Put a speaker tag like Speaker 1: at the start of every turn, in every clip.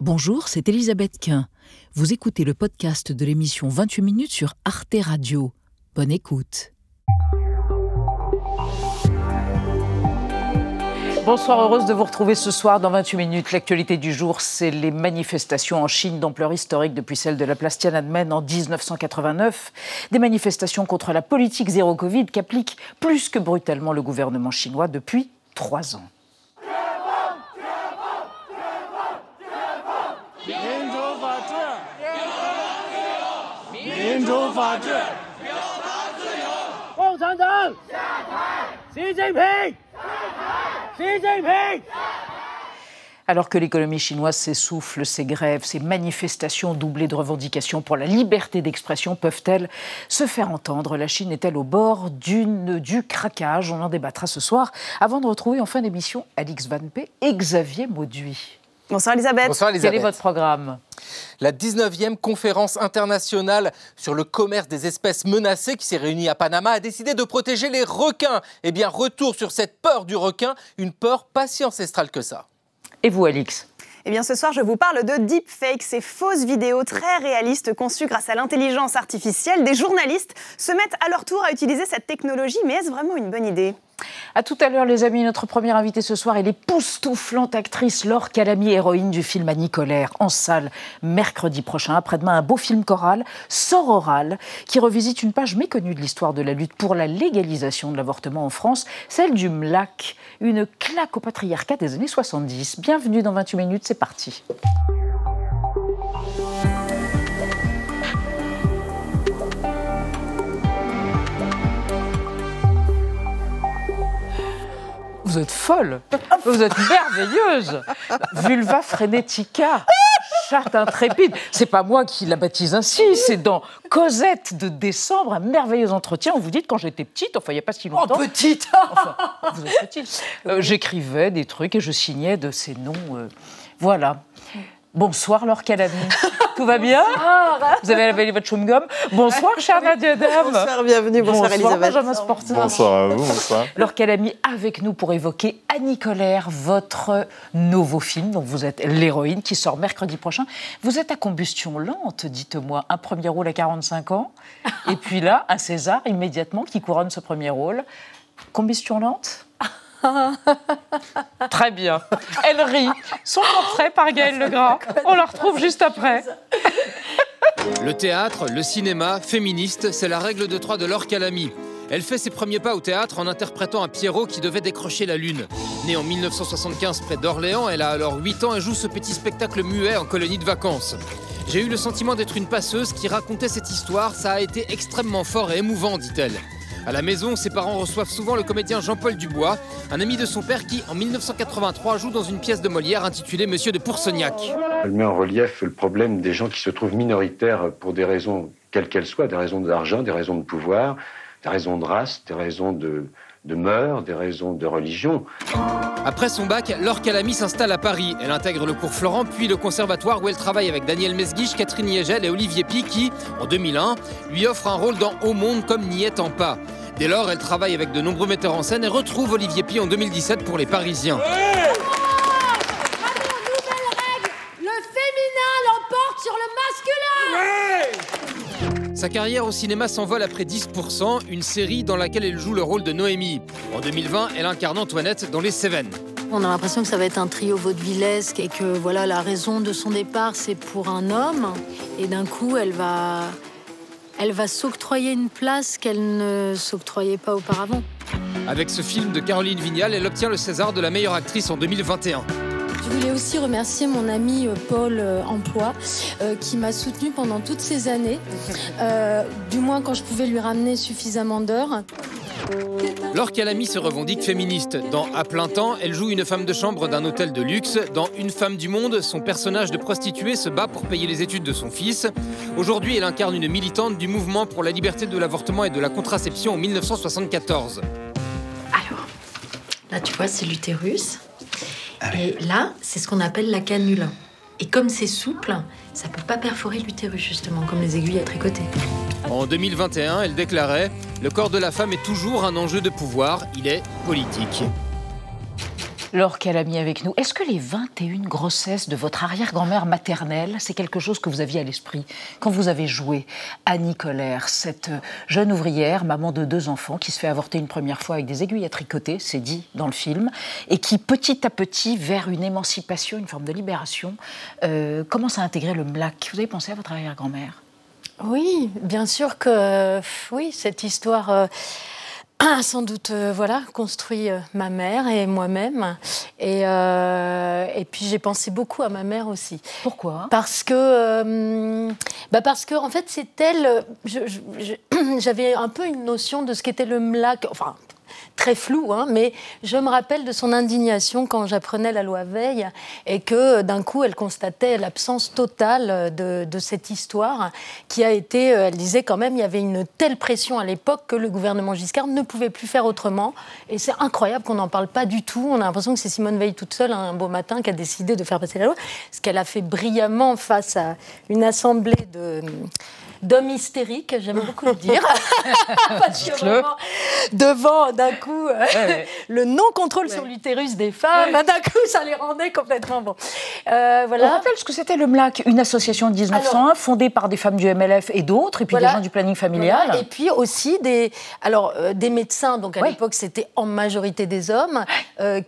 Speaker 1: Bonjour, c'est Elisabeth Quint. Vous écoutez le podcast de l'émission 28 minutes sur Arte Radio. Bonne écoute.
Speaker 2: Bonsoir, heureuse de vous retrouver ce soir dans 28 minutes. L'actualité du jour, c'est les manifestations en Chine d'ampleur historique depuis celle de la place Tiananmen en 1989. Des manifestations contre la politique zéro Covid qu'applique plus que brutalement le gouvernement chinois depuis trois ans. Alors que l'économie chinoise s'essouffle, ses grèves, ses manifestations doublées de revendications pour la liberté d'expression peuvent-elles se faire entendre? La Chine est-elle au bord du craquage? On en débattra ce soir avant de retrouver en fin d'émission Alix Van P et Xavier Mauduit.
Speaker 3: Bonsoir Elisabeth.
Speaker 4: Bonsoir Elisabeth.
Speaker 2: Quel est votre programme
Speaker 4: La 19e conférence internationale sur le commerce des espèces menacées qui s'est réunie à Panama a décidé de protéger les requins. Eh bien, retour sur cette peur du requin, une peur pas si ancestrale que ça.
Speaker 2: Et vous, Alix
Speaker 3: eh bien, ce soir, je vous parle de deepfake, ces fausses vidéos très réalistes conçues grâce à l'intelligence artificielle. Des journalistes se mettent à leur tour à utiliser cette technologie, mais est-ce vraiment une bonne idée?
Speaker 2: À tout à l'heure, les amis. Notre première invitée ce soir est l'époustouflante actrice Laure Calamy, héroïne du film Annie Colère, en salle mercredi prochain. Après-demain, un beau film choral, Sororal, qui revisite une page méconnue de l'histoire de la lutte pour la légalisation de l'avortement en France, celle du MLAC, une claque au patriarcat des années 70. Bienvenue dans 28 minutes, c'est parti. Vous êtes folle, vous êtes merveilleuse. Vulva frenetica, chatte intrépide. C'est pas moi qui la baptise ainsi, c'est dans Cosette de décembre, un merveilleux entretien où vous dites quand j'étais petite, enfin il n'y a pas si longtemps.
Speaker 4: Oh, petite
Speaker 2: Enfin, vous êtes petite. Euh, J'écrivais des trucs et je signais de ces noms. euh, voilà. Bonsoir Laure Calamy. Tout va bien Vous avez lavé votre chewing-gum Bonsoir chère Nadia Dame.
Speaker 3: Bonsoir, bienvenue, bonsoir, Elisabeth.
Speaker 2: Benjamin Sportin.
Speaker 5: Bonsoir à vous, bonsoir.
Speaker 2: Laure Calamy avec nous pour évoquer Annie Colère, votre nouveau film dont vous êtes l'héroïne qui sort mercredi prochain. Vous êtes à combustion lente, dites-moi. Un premier rôle à 45 ans et puis là, un César immédiatement qui couronne ce premier rôle. Combustion lente Très bien. Elle rit. Son portrait par Gaël Legras. On la retrouve juste après.
Speaker 6: Le théâtre, le cinéma, féministe, c'est la règle de trois de Laure Calamy. Elle fait ses premiers pas au théâtre en interprétant un Pierrot qui devait décrocher la Lune. Née en 1975 près d'Orléans, elle a alors 8 ans et joue ce petit spectacle muet en colonie de vacances. J'ai eu le sentiment d'être une passeuse qui racontait cette histoire, ça a été extrêmement fort et émouvant, dit-elle. À la maison, ses parents reçoivent souvent le comédien Jean-Paul Dubois, un ami de son père qui, en 1983, joue dans une pièce de Molière intitulée Monsieur de Poursognac.
Speaker 7: Elle met en relief le problème des gens qui se trouvent minoritaires pour des raisons quelles qu'elles soient, des raisons d'argent, des raisons de pouvoir, des raisons de race, des raisons de, de mœurs, des raisons de religion.
Speaker 6: Après son bac, Laure Calamy s'installe à Paris. Elle intègre le cours Florent, puis le conservatoire où elle travaille avec Daniel Mesguich, Catherine Yegel et Olivier Pi qui, en 2001, lui offre un rôle dans Au monde comme n'y étant pas. Dès lors, elle travaille avec de nombreux metteurs en scène et retrouve Olivier Pi en 2017 pour Les Parisiens.
Speaker 8: Le féminin l'emporte sur le masculin
Speaker 6: Sa carrière au cinéma s'envole après 10%, une série dans laquelle elle joue le rôle de Noémie. En 2020, elle incarne Antoinette dans Les Cévennes.
Speaker 8: On a l'impression que ça va être un trio vaudevillesque et que voilà la raison de son départ c'est pour un homme et d'un coup elle va elle va s'octroyer une place qu'elle ne s'octroyait pas auparavant.
Speaker 6: Avec ce film de Caroline Vignal, elle obtient le César de la meilleure actrice en 2021.
Speaker 8: Je voulais aussi remercier mon ami euh, Paul euh, Emploi euh, qui m'a soutenue pendant toutes ces années, Euh, du moins quand je pouvais lui ramener suffisamment d'heures.
Speaker 6: Laure Calamy se revendique féministe. Dans À plein temps, elle joue une femme de chambre d'un hôtel de luxe. Dans Une femme du monde, son personnage de prostituée se bat pour payer les études de son fils. Aujourd'hui, elle incarne une militante du mouvement pour la liberté de l'avortement et de la contraception en 1974.
Speaker 8: Alors, là tu vois c'est l'utérus et là c'est ce qu'on appelle la canule. Et comme c'est souple, ça peut pas perforer l'utérus justement comme les aiguilles à tricoter.
Speaker 6: En 2021, elle déclarait Le corps de la femme est toujours un enjeu de pouvoir, il est politique.
Speaker 2: Laure Calamy avec nous. Est-ce que les 21 grossesses de votre arrière-grand-mère maternelle, c'est quelque chose que vous aviez à l'esprit quand vous avez joué Annie Colère, cette jeune ouvrière, maman de deux enfants, qui se fait avorter une première fois avec des aiguilles à tricoter, c'est dit dans le film, et qui petit à petit, vers une émancipation, une forme de libération, euh, commence à intégrer le MLAC. Vous avez pensé à votre arrière-grand-mère?
Speaker 8: Oui, bien sûr que oui, cette histoire. Euh, sans doute euh, voilà construit euh, ma mère et moi-même. Et, euh, et puis j'ai pensé beaucoup à ma mère aussi.
Speaker 2: Pourquoi?
Speaker 8: Parce que bah parce que en fait c'est elle j'avais un peu une notion de ce qu'était le mlac enfin très flou, hein, mais je me rappelle de son indignation quand j'apprenais la loi Veil et que d'un coup elle constatait l'absence totale de, cette histoire qui a été, euh, elle disait quand même, il y avait une telle pression à l'époque que le gouvernement Giscard ne pouvait plus faire autrement. Et c'est incroyable qu'on n'en parle pas du tout. On a l'impression que c'est Simone Veil toute seule un beau matin qui a décidé de faire passer la loi, ce qu'elle a fait brillamment face à une assemblée de d'homme hystérique, j'aime beaucoup le dire. devant d'un coup euh, le non-contrôle sur l'utérus des femmes, d'un coup ça les rendait complètement bon.
Speaker 2: Euh, voilà. On rappelle ce que c'était le MLAC, une association de 1901 fondée par des femmes du MLF et d'autres, et puis des gens du planning familial.
Speaker 8: Et puis aussi des, alors, euh, des médecins, donc à l'époque c'était en majorité des hommes,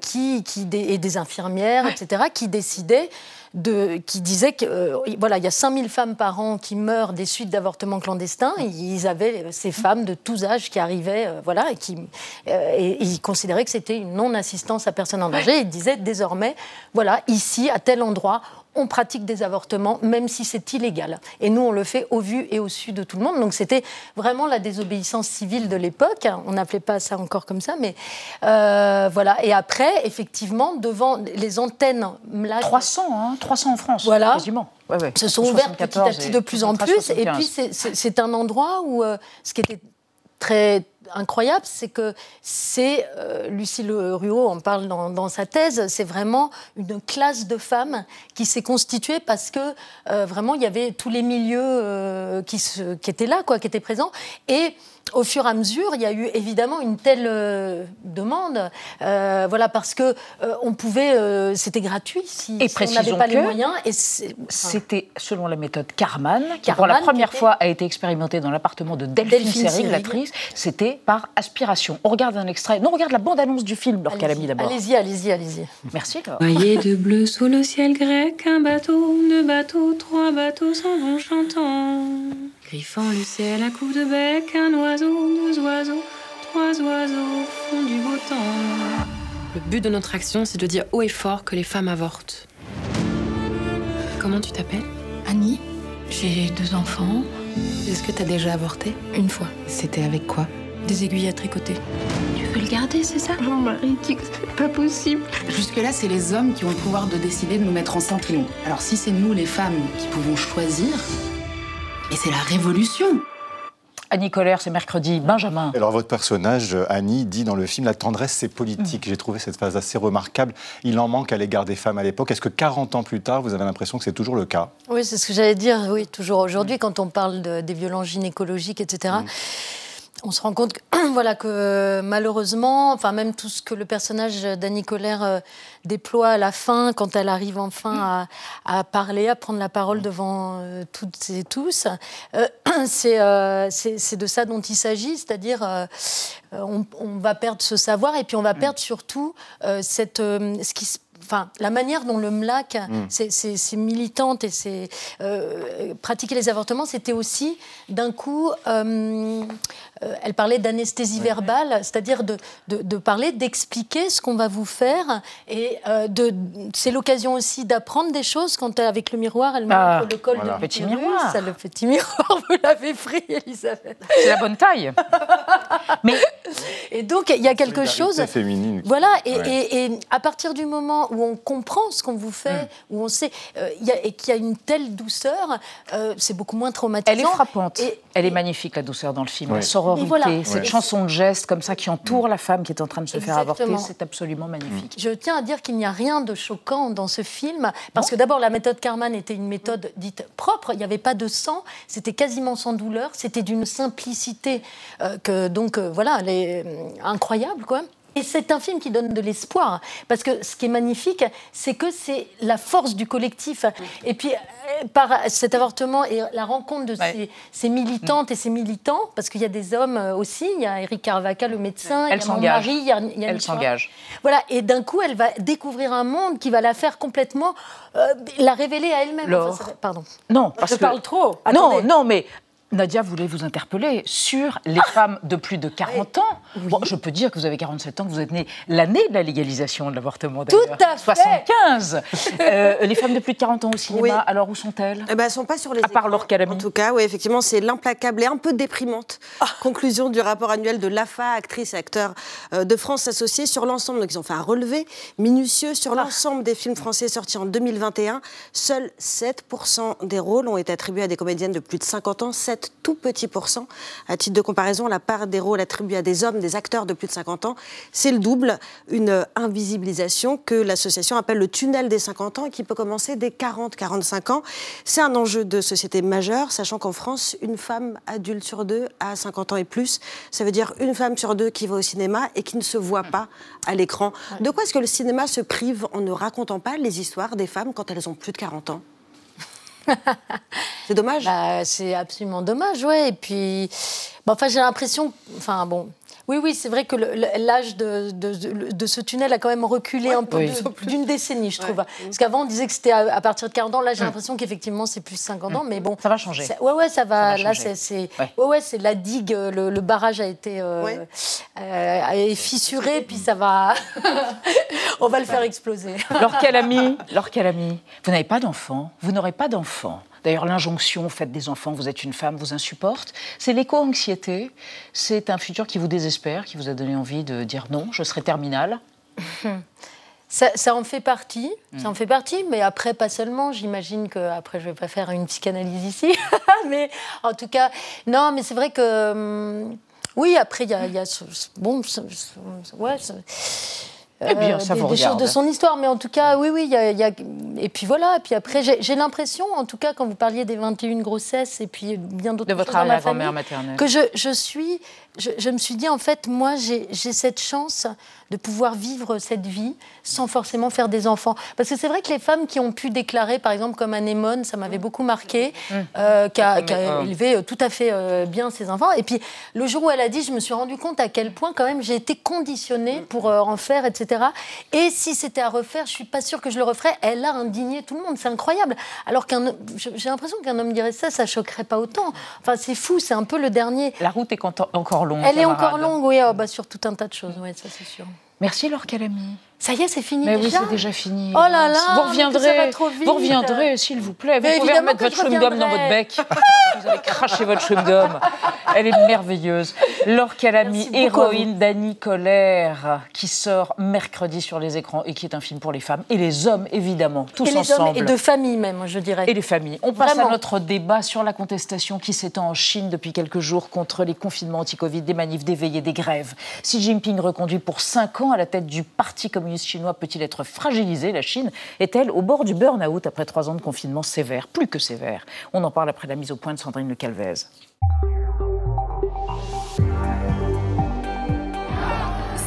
Speaker 8: qui, qui, et des infirmières, etc., qui décidaient qui disait que euh, voilà, il y a 5000 femmes par an qui meurent des suites d'avortements clandestins. Et ils avaient ces femmes de tous âges qui arrivaient, euh, voilà, et qui euh, et, ils considéraient que c'était une non-assistance à personne en danger. Ils disaient désormais, voilà, ici, à tel endroit, on pratique des avortements, même si c'est illégal. Et nous, on le fait au vu et au su de tout le monde. Donc c'était vraiment la désobéissance civile de l'époque. On n'appelait pas ça encore comme ça, mais euh, voilà. Et après, effectivement, devant les antennes...
Speaker 2: 300, hein, 300 en France,
Speaker 8: voilà.
Speaker 2: quasiment.
Speaker 8: Ouais, ouais. se sont ouvertes petit à petit de plus en plus. Et puis c'est un endroit où euh, ce qui était très incroyable, c'est que c'est, euh, Lucille Ruot en parle dans, sa thèse, c'est vraiment une classe de femmes qui s'est constituée parce que euh, vraiment il y avait tous les milieux euh, qui, qui, étaient là, quoi, qui étaient présents. Et au fur et à mesure, il y a eu évidemment une telle euh, demande, euh, voilà, parce que euh, on pouvait, c'était gratuit si,
Speaker 2: et
Speaker 8: on n'avait pas les moyens.
Speaker 2: Et c'était selon la méthode Carman, qui pour la première fois a été expérimentée dans l'appartement de Delphine, Delphine l'actrice. C'était par aspiration. On regarde un extrait. Non, on regarde la bande-annonce du film, Laure Calamy d'abord.
Speaker 8: Allez-y, allez-y, allez-y.
Speaker 2: Merci.
Speaker 5: Voyez de bleu sous le ciel grec, un bateau, deux bateaux, trois bateaux s'en vont chantant. Griffant le ciel à coups de bec, un oiseau, deux oiseaux, trois oiseaux font du beau temps.
Speaker 9: Le but de notre action, c'est de dire haut et fort que les femmes avortent. Comment tu t'appelles?
Speaker 5: Annie. J'ai deux enfants.
Speaker 9: Est-ce que t'as déjà avorté?
Speaker 5: Une fois.
Speaker 9: C'était avec quoi?
Speaker 5: Des aiguilles à tricoter.
Speaker 9: Tu veux le garder, c'est ça?
Speaker 5: Mon mari dit que c'est pas possible.
Speaker 9: Jusque-là, c'est les hommes qui ont le pouvoir de décider de nous mettre enceinte ou non. Alors si c'est nous, les femmes, qui pouvons choisir, et c'est la révolution.
Speaker 2: Annie Colère, c'est mercredi. Benjamin.
Speaker 10: Alors, votre personnage, Annie, dit dans le film La tendresse, c'est politique. J'ai trouvé cette phase assez remarquable. Il en manque à l'égard des femmes à l'époque. Est-ce que 40 ans plus tard, vous avez l'impression que c'est toujours le cas?
Speaker 8: Oui, c'est ce que j'allais dire. Oui, toujours aujourd'hui, quand on parle des violences gynécologiques, etc on se rend compte que, voilà, que malheureusement, enfin, même tout ce que le personnage d'Annie Colère euh, déploie à la fin, quand elle arrive enfin à, parler, à prendre la parole devant euh, toutes et tous, euh, c'est de ça dont il s'agit, c'est-à-dire on, on, va perdre ce savoir et puis on va perdre surtout cette, ce qui se enfin, la manière dont le MLAC, mm. c'est militante et c'est euh, pratiquer les avortements, c'était aussi d'un coup, euh, euh, elle parlait d'anesthésie verbale, c'est-à-dire de, de, parler, d'expliquer ce qu'on va vous faire. Et de, c'est l'occasion aussi d'apprendre des choses quand avec le miroir, elle ah, montre le col de
Speaker 2: petit miroir.
Speaker 8: le petit miroir, vous l'avez pris, Elisabeth.
Speaker 2: C'est la bonne taille.
Speaker 8: Mais et donc il y a quelque chose.
Speaker 10: féminine.
Speaker 8: Voilà. Et, et, et, à partir du moment où on comprend ce qu'on vous fait, mm. où on sait euh, et qu'il y a une telle douceur, euh, c'est beaucoup moins traumatisant.
Speaker 2: Elle est frappante. Et, Elle est magnifique la douceur dans le film, sororité, cette chanson de geste comme ça qui entoure la femme qui est en train de se faire avorter, c'est absolument magnifique.
Speaker 8: Je tiens à dire qu'il n'y a rien de choquant dans ce film parce que d'abord la méthode Carman était une méthode dite propre, il n'y avait pas de sang, c'était quasiment sans douleur, c'était d'une simplicité euh, que donc voilà, elle est incroyable quoi. Et c'est un film qui donne de l'espoir, parce que ce qui est magnifique, c'est que c'est la force du collectif. Et puis, euh, par cet avortement et la rencontre de ces, militantes et ces militants, parce qu'il y a des hommes euh, aussi, il y a Eric Carvaca, le médecin,
Speaker 2: elle
Speaker 8: il y a mon mari, il y a,
Speaker 2: Elle s'engage.
Speaker 8: Voilà, et d'un coup, elle va découvrir un monde qui va la faire complètement, euh, la révéler à elle-même.
Speaker 2: pardon. Non, parce
Speaker 8: Je parle trop.
Speaker 2: Non, non, mais Nadia voulait vous interpeller sur les femmes de plus de 40 ans. Bon, je peux dire que vous avez 47 ans, que vous êtes née l'année de la légalisation de l'avortement.
Speaker 8: Tout à fait.
Speaker 2: 75. Euh, les femmes de plus de 40 ans au cinéma, alors où sont-elles?
Speaker 11: Eh ben, Elles ne sont pas sur les.
Speaker 2: À part leur
Speaker 11: En tout cas, oui, effectivement, c'est l'implacable et un peu déprimante ah. conclusion du rapport annuel de l'AFA, actrice et acteur euh, de France associés, sur l'ensemble. Donc, ils ont fait un relevé minutieux sur ah. l'ensemble des films français sortis en 2021. Seuls 7% des rôles ont été attribués à des comédiennes de plus de 50 ans. 7 tout petit pourcent. À titre de comparaison, la part des rôles attribués à des hommes, des acteurs de plus de 50 ans, c'est le double. Une invisibilisation que l'association appelle le tunnel des 50 ans et qui peut commencer dès 40-45 ans. C'est un enjeu de société majeur, sachant qu'en France, une femme adulte sur deux a 50 ans et plus. Ça veut dire une femme sur deux qui va au cinéma et qui ne se voit pas à l'écran. De quoi est-ce que le cinéma se prive en ne racontant pas les histoires des femmes quand elles ont plus de 40 ans? c'est dommage.
Speaker 8: Bah, c'est absolument dommage, ouais. Et puis, enfin, j'ai l'impression, enfin bon, oui, oui, c'est vrai que l'âge de, de, ce tunnel a quand même reculé un peu d'une décennie, je trouve. Parce qu'avant, on disait que c'était à, partir de 40 ans. Là, j'ai l'impression qu'effectivement, c'est plus 50 ans, mais bon.
Speaker 2: Ça va changer.
Speaker 8: Ouais, ouais, ça va. là, c'est ouais. ouais, c'est la digue, le, barrage a été euh, euh, fissuré, puis ça va. on va le faire exploser.
Speaker 2: Ami, alors, quel ami Vous n'avez pas d'enfant, vous n'aurez pas d'enfant. D'ailleurs, l'injonction, faites des enfants, vous êtes une femme, vous insupporte. C'est l'éco-anxiété. C'est un futur qui vous désespère, qui vous a donné envie de dire non, je serai terminale.
Speaker 8: Ça, en fait partie, ça en mm. fait partie, mais après pas seulement. J'imagine que après je vais pas faire une psychanalyse ici, mais en tout cas, non, mais c'est vrai que hum, oui. Après il y a, y a bon, ouais.
Speaker 2: Eh bien, ça
Speaker 8: des, choses de son histoire. Mais en tout cas, oui, oui, il y, a, Et puis voilà, et puis après, j'ai l'impression, en tout cas, quand vous parliez des 21 grossesses et puis bien d'autres
Speaker 2: choses
Speaker 8: dans ma
Speaker 2: famille, maternelle.
Speaker 8: que je, je suis je, me suis dit, en fait, moi, j'ai cette chance de pouvoir vivre cette vie sans forcément faire des enfants. Parce que c'est vrai que les femmes qui ont pu déclarer, par exemple, comme Anémone, ça m'avait beaucoup marqué, mmh. euh, qui a, euh, élevé euh, tout à fait bien ses enfants. Et puis, le jour où elle a dit, je me suis rendu compte à quel point, quand même, j'ai été conditionnée pour en faire, etc. Et si c'était à refaire, je suis pas sûre que je le referais. Elle a indigné tout le monde. C'est incroyable. Alors qu'un, j'ai l'impression qu'un homme dirait ça, ça choquerait pas autant. Enfin, c'est fou. C'est un peu le dernier.
Speaker 2: La route est encore
Speaker 8: elle est encore longue, oui, oh, bah, sur tout un tas de choses, oui, ça c'est sûr.
Speaker 2: Merci Laure Calamy.
Speaker 8: Ça y est, c'est fini
Speaker 2: Mais
Speaker 8: déjà
Speaker 2: oui, c'est déjà fini.
Speaker 8: Oh là là,
Speaker 2: vous reviendrez, vous reviendrez, s'il vous plaît. Vous pouvez remettre votre chewing-gum dans votre bec. vous avez craché votre chewing-gum. Elle est merveilleuse. Laure Calamy, héroïne d'Annie Colère, qui sort mercredi sur les écrans et qui est un film pour les femmes et les hommes, évidemment, tous
Speaker 8: et les
Speaker 2: ensemble.
Speaker 8: Hommes et de famille même, je dirais.
Speaker 2: Et les familles. On passe à notre débat sur la contestation qui s'étend en Chine depuis quelques jours contre les confinements anti-Covid, des manifs, des veillées, des grèves. Xi Jinping reconduit pour cinq ans à la tête du Parti communiste chinois peut-il être fragilisée, la Chine est-elle au bord du burn-out après trois ans de confinement sévère, plus que sévère? On en parle après la mise au point de Sandrine Le Calvez.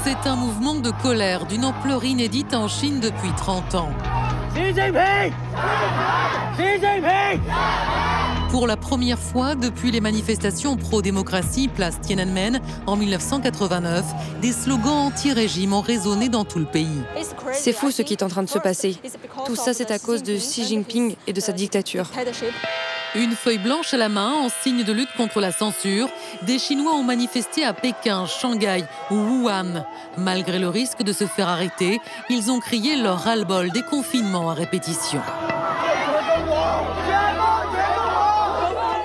Speaker 12: C'est un mouvement de colère d'une ampleur inédite en Chine depuis 30 ans. Pour la première fois depuis les manifestations pro-démocratie place Tiananmen en 1989, des slogans anti-régime ont résonné dans tout le pays.
Speaker 13: C'est fou ce qui est en train de se passer. Tout ça, c'est à cause de Xi Jinping et de sa dictature.
Speaker 12: Une feuille blanche à la main en signe de lutte contre la censure, des Chinois ont manifesté à Pékin, Shanghai ou Wuhan. Malgré le risque de se faire arrêter, ils ont crié leur ras-le-bol des confinements à répétition.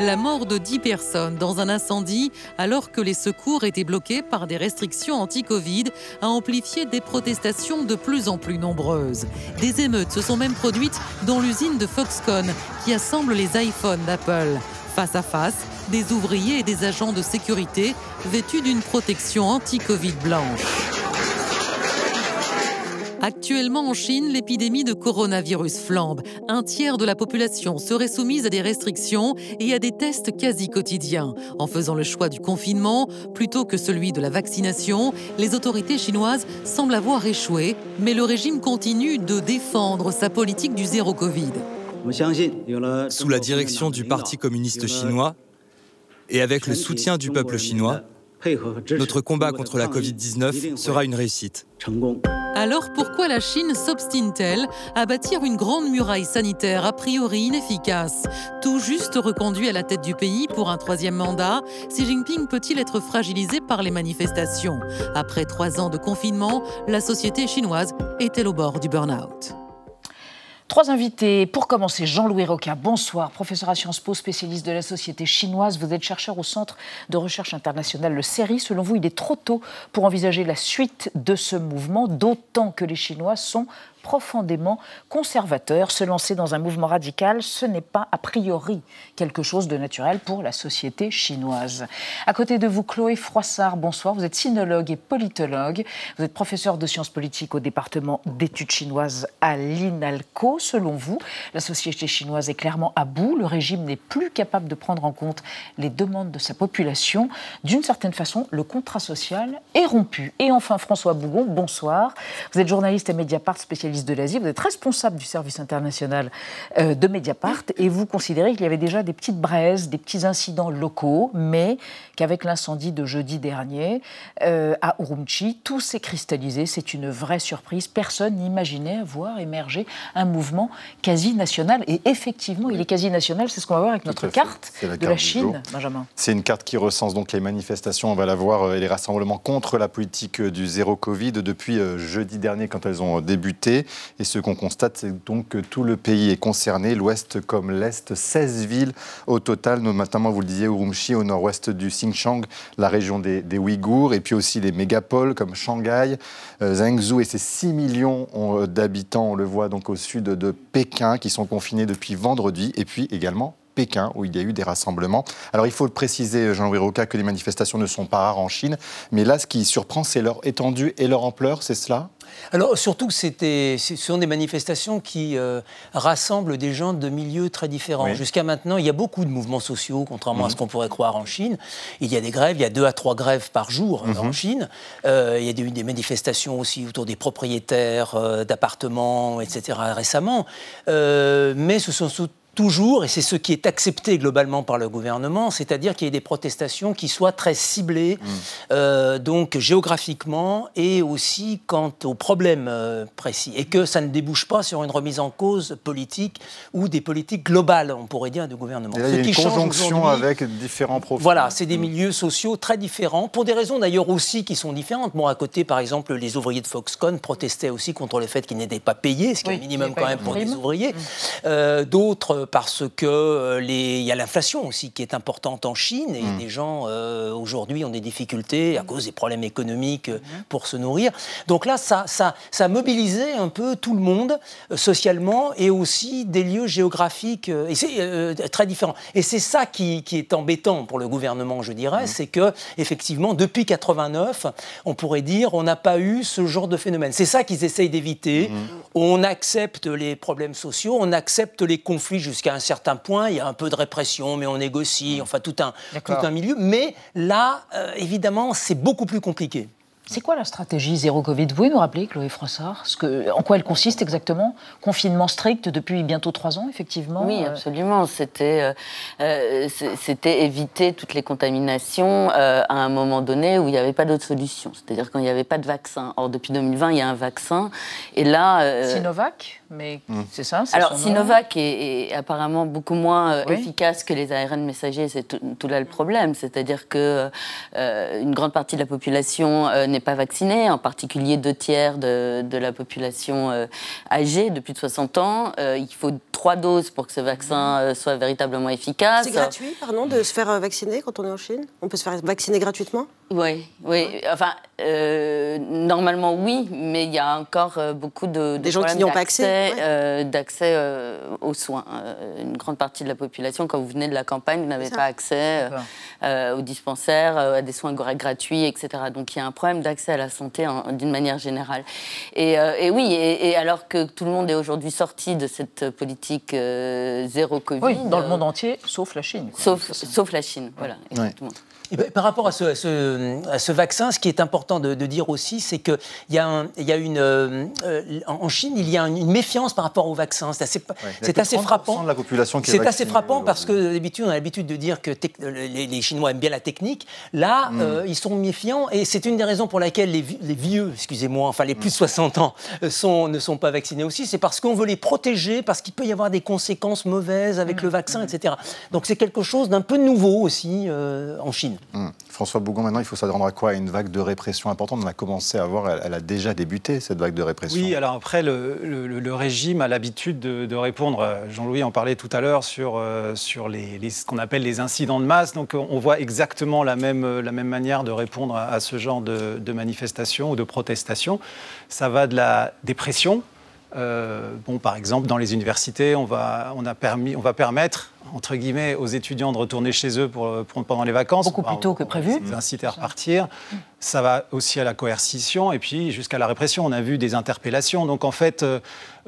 Speaker 12: La mort de 10 personnes dans un incendie alors que les secours étaient bloqués par des restrictions anti-Covid a amplifié des protestations de plus en plus nombreuses. Des émeutes se sont même produites dans l'usine de Foxconn qui assemble les iPhones d'Apple. Face à face, des ouvriers et des agents de sécurité vêtus d'une protection anti-Covid blanche. Actuellement en Chine, l'épidémie de coronavirus flambe. Un tiers de la population serait soumise à des restrictions et à des tests quasi quotidiens. En faisant le choix du confinement plutôt que celui de la vaccination, les autorités chinoises semblent avoir échoué, mais le régime continue de défendre sa politique du zéro Covid.
Speaker 14: Sous la direction du Parti communiste chinois et avec le soutien du peuple chinois, notre combat contre la Covid-19 sera une réussite.
Speaker 12: Alors pourquoi la Chine s'obstine-t-elle à bâtir une grande muraille sanitaire a priori inefficace? Tout juste reconduit à la tête du pays pour un troisième mandat, Xi Jinping peut-il être fragilisé par les manifestations? Après trois ans de confinement, la société chinoise est-elle au bord du burn-out?
Speaker 2: Trois invités. Pour commencer, Jean-Louis Roca, bonsoir, professeur à Sciences Po, spécialiste de la société chinoise. Vous êtes chercheur au Centre de recherche internationale, le CERI. Selon vous, il est trop tôt pour envisager la suite de ce mouvement, d'autant que les Chinois sont profondément conservateur. Se lancer dans un mouvement radical, ce n'est pas a priori quelque chose de naturel pour la société chinoise. À côté de vous, Chloé Froissart, bonsoir. Vous êtes sinologue et politologue. Vous êtes professeur de sciences politiques au département d'études chinoises à l'INALCO. Selon vous, la société chinoise est clairement à bout. Le régime n'est plus capable de prendre en compte les demandes de sa population. D'une certaine façon, le contrat social est rompu. Et enfin, François Bougon, bonsoir. Vous êtes journaliste à Mediapart de l'Asie. Vous êtes responsable du service international euh, de Mediapart et vous considérez qu'il y avait déjà des petites braises, des petits incidents locaux, mais qu'avec l'incendie de jeudi dernier euh, à Urumqi, tout s'est cristallisé. C'est une vraie surprise. Personne n'imaginait voir émerger un mouvement quasi national. Et effectivement, il est quasi national. C'est ce qu'on va voir avec notre carte de la Chine, Benjamin.
Speaker 10: C'est une carte qui recense donc les manifestations, on va la voir, euh, et les rassemblements contre la politique du zéro Covid depuis jeudi dernier quand elles ont débuté. Et ce qu'on constate, c'est donc que tout le pays est concerné, l'ouest comme l'est, 16 villes au total, notamment, vous le disiez, Urumqi, au nord-ouest du Xinjiang, la région des, Ouïghours, et puis aussi les mégapoles comme Shanghai, euh, Zhengzhou. Et ses 6 millions euh, d'habitants, on le voit donc au sud de Pékin, qui sont confinés depuis vendredi, et puis également Pékin, où il y a eu des rassemblements. Alors il faut le préciser, Jean-Louis Roca, que les manifestations ne sont pas rares en Chine, mais là, ce qui surprend, c'est leur étendue et leur ampleur, c'est cela?
Speaker 15: Alors surtout que c'était, ce sont des manifestations qui euh, rassemblent des gens de milieux très différents. Jusqu'à maintenant, il y a beaucoup de mouvements sociaux, contrairement à ce mhm. qu'on pourrait croire en Chine. Il y a des grèves, il y a deux à trois grèves par jour euh, en mhm. Chine. Euh, il y a eu des manifestations aussi autour des propriétaires d'appartements, etc. récemment. mais ce sont toujours, et c'est ce qui est accepté globalement par le gouvernement, c'est-à-dire qu'il y ait des protestations qui soient très ciblées, mm. euh, donc géographiquement et aussi quant aux problèmes euh, précis, et que ça ne débouche pas sur une remise en cause politique ou des politiques globales, on pourrait dire, du gouvernement.
Speaker 10: il y a une conjonction avec différents profils.
Speaker 15: Voilà, c'est des mm. milieux sociaux très différents, pour des raisons d'ailleurs aussi qui sont différentes. Bon, à côté, par exemple, les ouvriers de Foxconn protestaient aussi contre le fait qu'ils n'étaient pas payés, ce qui est un minimum quand même pour les ouvriers. Mm. Euh, d'autres parce que euh, les... il y a l'inflation aussi qui est importante en Chine et mm. les gens euh, aujourd'hui ont des difficultés à cause des problèmes économiques euh, mm. pour se nourrir. Donc là, ça, ça, ça a mobilisé un peu tout le monde socialement et aussi des lieux géographiques et c'est très différent. Et c'est ça qui, qui, est embêtant pour le gouvernement, je dirais, mm. c'est que effectivement depuis 89, on pourrait dire on n'a pas eu ce genre de phénomène. C'est ça qu'ils essayent d'éviter. On accepte les problèmes sociaux, on accepte les conflits jusqu'à un certain point, il y a un peu de répression, mais on négocie, enfin tout un, tout un milieu. Mais là, euh, évidemment, c'est beaucoup plus compliqué.
Speaker 2: C'est quoi la stratégie zéro Covid? Vous pouvez nous rappeler, Chloé Frossard, ce que, en quoi elle consiste exactement? Confinement strict depuis bientôt trois ans, effectivement
Speaker 16: Oui, euh, absolument. C'était euh, c'était éviter toutes les contaminations à un moment donné où il n'y avait pas d'autre solution. C'est-à-dire quand il n'y avait pas de vaccin. Or, depuis 2020, il y a un vaccin. Et là.
Speaker 2: Sinovac mais hmm. c'est ça
Speaker 16: Alors, Sinovac est, apparemment beaucoup moins euh, efficace que les ARN messagers, c'est tout, là le problème. C'est-à-dire que euh, une grande partie de la population euh, pas vaccinée, en particulier deux tiers de, de la population âgée de plus de 60 ans. il faut trois doses pour que ce vaccin soit véritablement efficace.
Speaker 11: C'est gratuit, pardon, de se faire vacciner quand on est en Chine? On peut se faire vacciner gratuitement?
Speaker 16: Oui, oui. Enfin, euh, normalement oui, mais il y a encore euh, beaucoup de,
Speaker 11: des gens qui n'y ont pas accès,
Speaker 16: euh, d'accès aux soins. une grande partie de la population, quand vous venez de la campagne, vous n'avez pas accès aux dispensaires, à des soins gratuits, etc. Donc il y a un problème d'accès à la santé d'une manière générale. Et, oui, et, alors que tout le monde est aujourd'hui sorti de cette politique zéro Covid,
Speaker 2: oui, dans le monde entier, sauf la Chine.
Speaker 16: Sauf, sauf la Chine, voilà, exactement.
Speaker 15: Ben, par rapport à ce, à, ce, vaccin, ce qui est important de, dire aussi, c'est qu'il y, a y a une. Euh, en Chine, il y a une méfiance par rapport au vaccin. C'est assez, frappant.
Speaker 10: De la population
Speaker 15: c'est assez frappant parce que d'habitude, on a l'habitude de dire que les, Chinois aiment bien la technique. Là, mm. euh, ils sont méfiants et c'est une des raisons pour laquelle les, vieux, excusez-moi, enfin les plus de 60 ans, euh, sont, ne sont pas vaccinés aussi. C'est parce qu'on veut les protéger, parce qu'il peut y avoir des conséquences mauvaises avec mm. le vaccin, etc. Donc c'est quelque chose d'un peu nouveau aussi en Chine.
Speaker 10: Hmm. François Bougon, maintenant, il faut s'attendre à quoi? Une vague de répression importante On a commencé à voir, elle, a déjà débuté, cette vague de répression.
Speaker 17: Oui, alors après, le, régime a l'habitude de, répondre, euh, Jean-Louis en parlait tout à l'heure, sur, euh, sur les, ce qu'on appelle les incidents de masse. Donc on voit exactement la même, la même manière de répondre à, ce genre de, de manifestation ou de protestation. Ça va de la dépression, euh, bon, par exemple, dans les universités, on va, on a permis, on va permettre entre guillemets, aux étudiants de retourner chez eux pour, pendant les vacances.
Speaker 2: Beaucoup plus tôt que prévu.
Speaker 17: Les inciter à repartir. Ça va aussi à la coercition et puis jusqu'à la répression. On a vu des interpellations. Donc en fait, euh,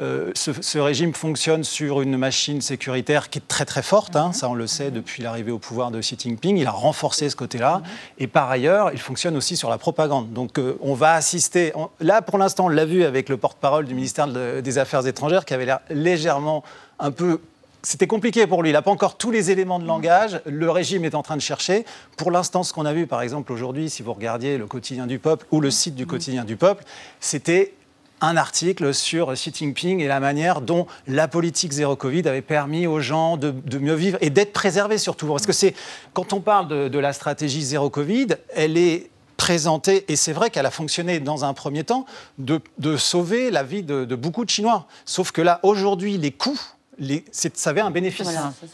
Speaker 17: euh, ce, régime fonctionne sur une machine sécuritaire qui est très très forte. Hein. Ça, on le sait depuis l'arrivée au pouvoir de Xi Jinping. Il a renforcé ce côté-là. Et par ailleurs, il fonctionne aussi sur la propagande. Donc euh, on va assister. là, pour l'instant, on l'a vu avec le porte-parole du ministère des Affaires étrangères qui avait l'air légèrement un peu c'était compliqué pour lui. Il n'a pas encore tous les éléments de langage. Le régime est en train de chercher. Pour l'instant, ce qu'on a vu, par exemple, aujourd'hui, si vous regardiez le quotidien du peuple ou le site du quotidien du peuple, c'était un article sur Xi Jinping et la manière dont la politique zéro Covid avait permis aux gens de, mieux vivre et d'être préservés surtout. Parce que c'est, quand on parle de, la stratégie zéro Covid, elle est présentée, et c'est vrai qu'elle a fonctionné dans un premier temps, de, sauver la vie de, de beaucoup de Chinois. Sauf que là, aujourd'hui, les coûts ça avait un bénéfice.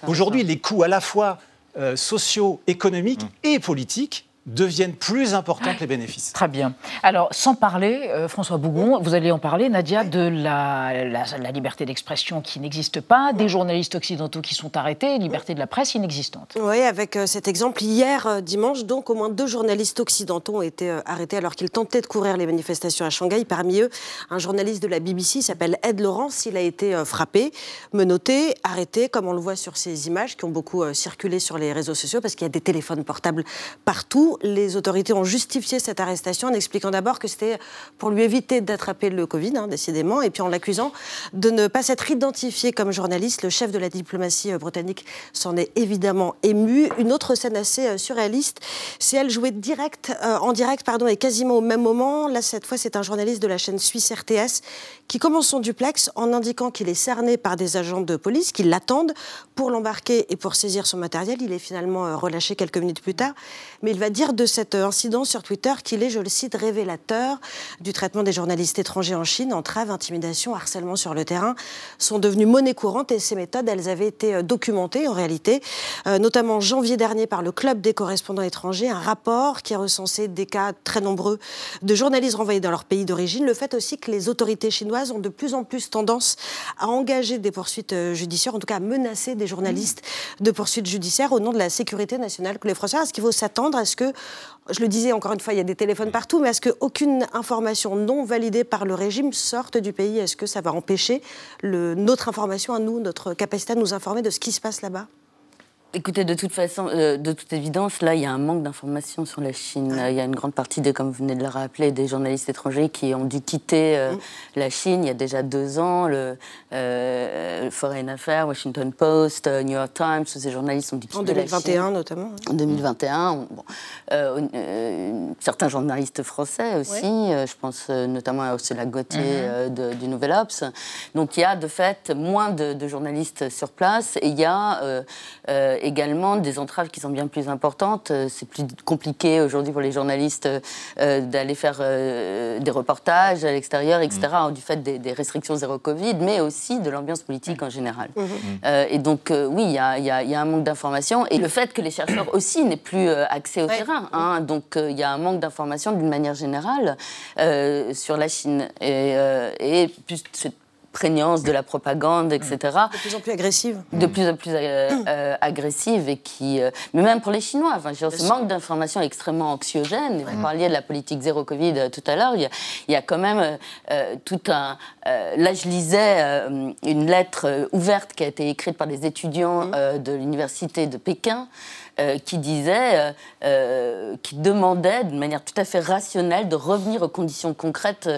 Speaker 17: Aujourd'hui, les coûts à la fois euh, sociaux, économiques mm. et politiques deviennent plus importants que les bénéfices.
Speaker 2: Très bien. Alors, sans parler, euh, François Bougon, vous allez en parler, Nadia, de la, la, liberté d'expression qui n'existe pas, des journalistes occidentaux qui sont arrêtés, liberté de la presse inexistante.
Speaker 11: Oui, avec euh, cet exemple, hier euh, dimanche, donc, au moins deux journalistes occidentaux ont été arrêtés alors qu'ils tentaient de couvrir les manifestations à Shanghai. Parmi eux, un journaliste de la BBC s'appelle Ed Lawrence. Il a été frappé, menotté, arrêté, comme on le voit sur ces images qui ont beaucoup circulé sur les réseaux sociaux, parce qu'il y a des téléphones portables partout les autorités ont justifié cette arrestation en expliquant d'abord que c'était pour lui éviter d'attraper le Covid, hein, décidément, et puis en l'accusant de ne pas s'être identifié comme journaliste. Le chef de la diplomatie euh, britannique s'en est évidemment ému. Une autre scène assez euh, surréaliste, c'est elle jouée direct, euh, en direct et quasiment au même moment. Là, cette fois, c'est un journaliste de la chaîne suisse RTS qui commence son duplex en indiquant qu'il est cerné par des agents de police qui l'attendent pour l'embarquer et pour saisir son matériel. Il est finalement relâché quelques minutes plus tard, mais il va dire de cet incident sur Twitter qu'il est, je le cite, révélateur du traitement des journalistes étrangers en Chine. Entrave, intimidation, harcèlement sur le terrain sont devenus monnaie courante et ces méthodes, elles avaient été euh, documentées en réalité, euh, notamment en janvier dernier par le Club des correspondants étrangers, un rapport qui a recensé des cas très nombreux de journalistes renvoyés dans leur pays d'origine. Le fait aussi que les autorités chinoises ont de plus en plus tendance à engager des poursuites euh, judiciaires, en tout cas à menacer des journalistes de poursuites judiciaires au nom de la sécurité nationale que les Français. Est-ce qu'il faut s'attendre à ce que je le disais encore une fois, il y a des téléphones partout, mais est-ce qu'aucune information non validée par le régime sorte du pays? Est-ce que ça va empêcher notre information à nous, notre capacité à nous informer de ce qui se passe là-bas?
Speaker 16: Écoutez, de toute façon, euh, de toute évidence, là, il y a un manque d'informations sur la Chine. Il y a une grande partie, comme vous venez de le rappeler, des journalistes étrangers qui ont dû quitter euh, mm. la Chine il y a déjà deux ans. Le euh, Foreign Affairs, Washington Post, New York Times, tous ces journalistes ont dû quitter
Speaker 11: la Chine. En 2021, notamment.
Speaker 16: En 2021. Bon, certains journalistes français aussi. je pense notamment à Ursula Gauthier mm-hmm. du Nouvel Obs. Donc il y a de fait moins de, de journalistes sur place et il y a également des entraves qui sont bien plus importantes. C'est plus compliqué aujourd'hui pour les journalistes d'aller faire des reportages à l'extérieur, etc., mm. du fait des, restrictions zéro Covid, mais aussi de l'ambiance politique en général. Mm-hmm. et donc, oui, il y, a un manque d'informations. Et le fait que les chercheurs aussi n'aient plus accès au terrain. Hein. donc, il y a un manque d'informations d'une manière générale sur la Chine. Et, et plus cette prégnance de la propagande, etc.
Speaker 11: De plus en plus agressive.
Speaker 16: De plus en plus euh, euh, agressive et qui, euh, mais même pour les Chinois, enfin, ce manque d'informations extrêmement anxiogène. Vous parliez de la politique zéro Covid tout à l'heure. Il, y a quand même tout un. là, je lisais une lettre ouverte qui a été écrite par des étudiants mmh. de l'université de Pékin. Euh, qui disait, euh, euh, qui demandait de manière tout à fait rationnelle de revenir aux conditions concrètes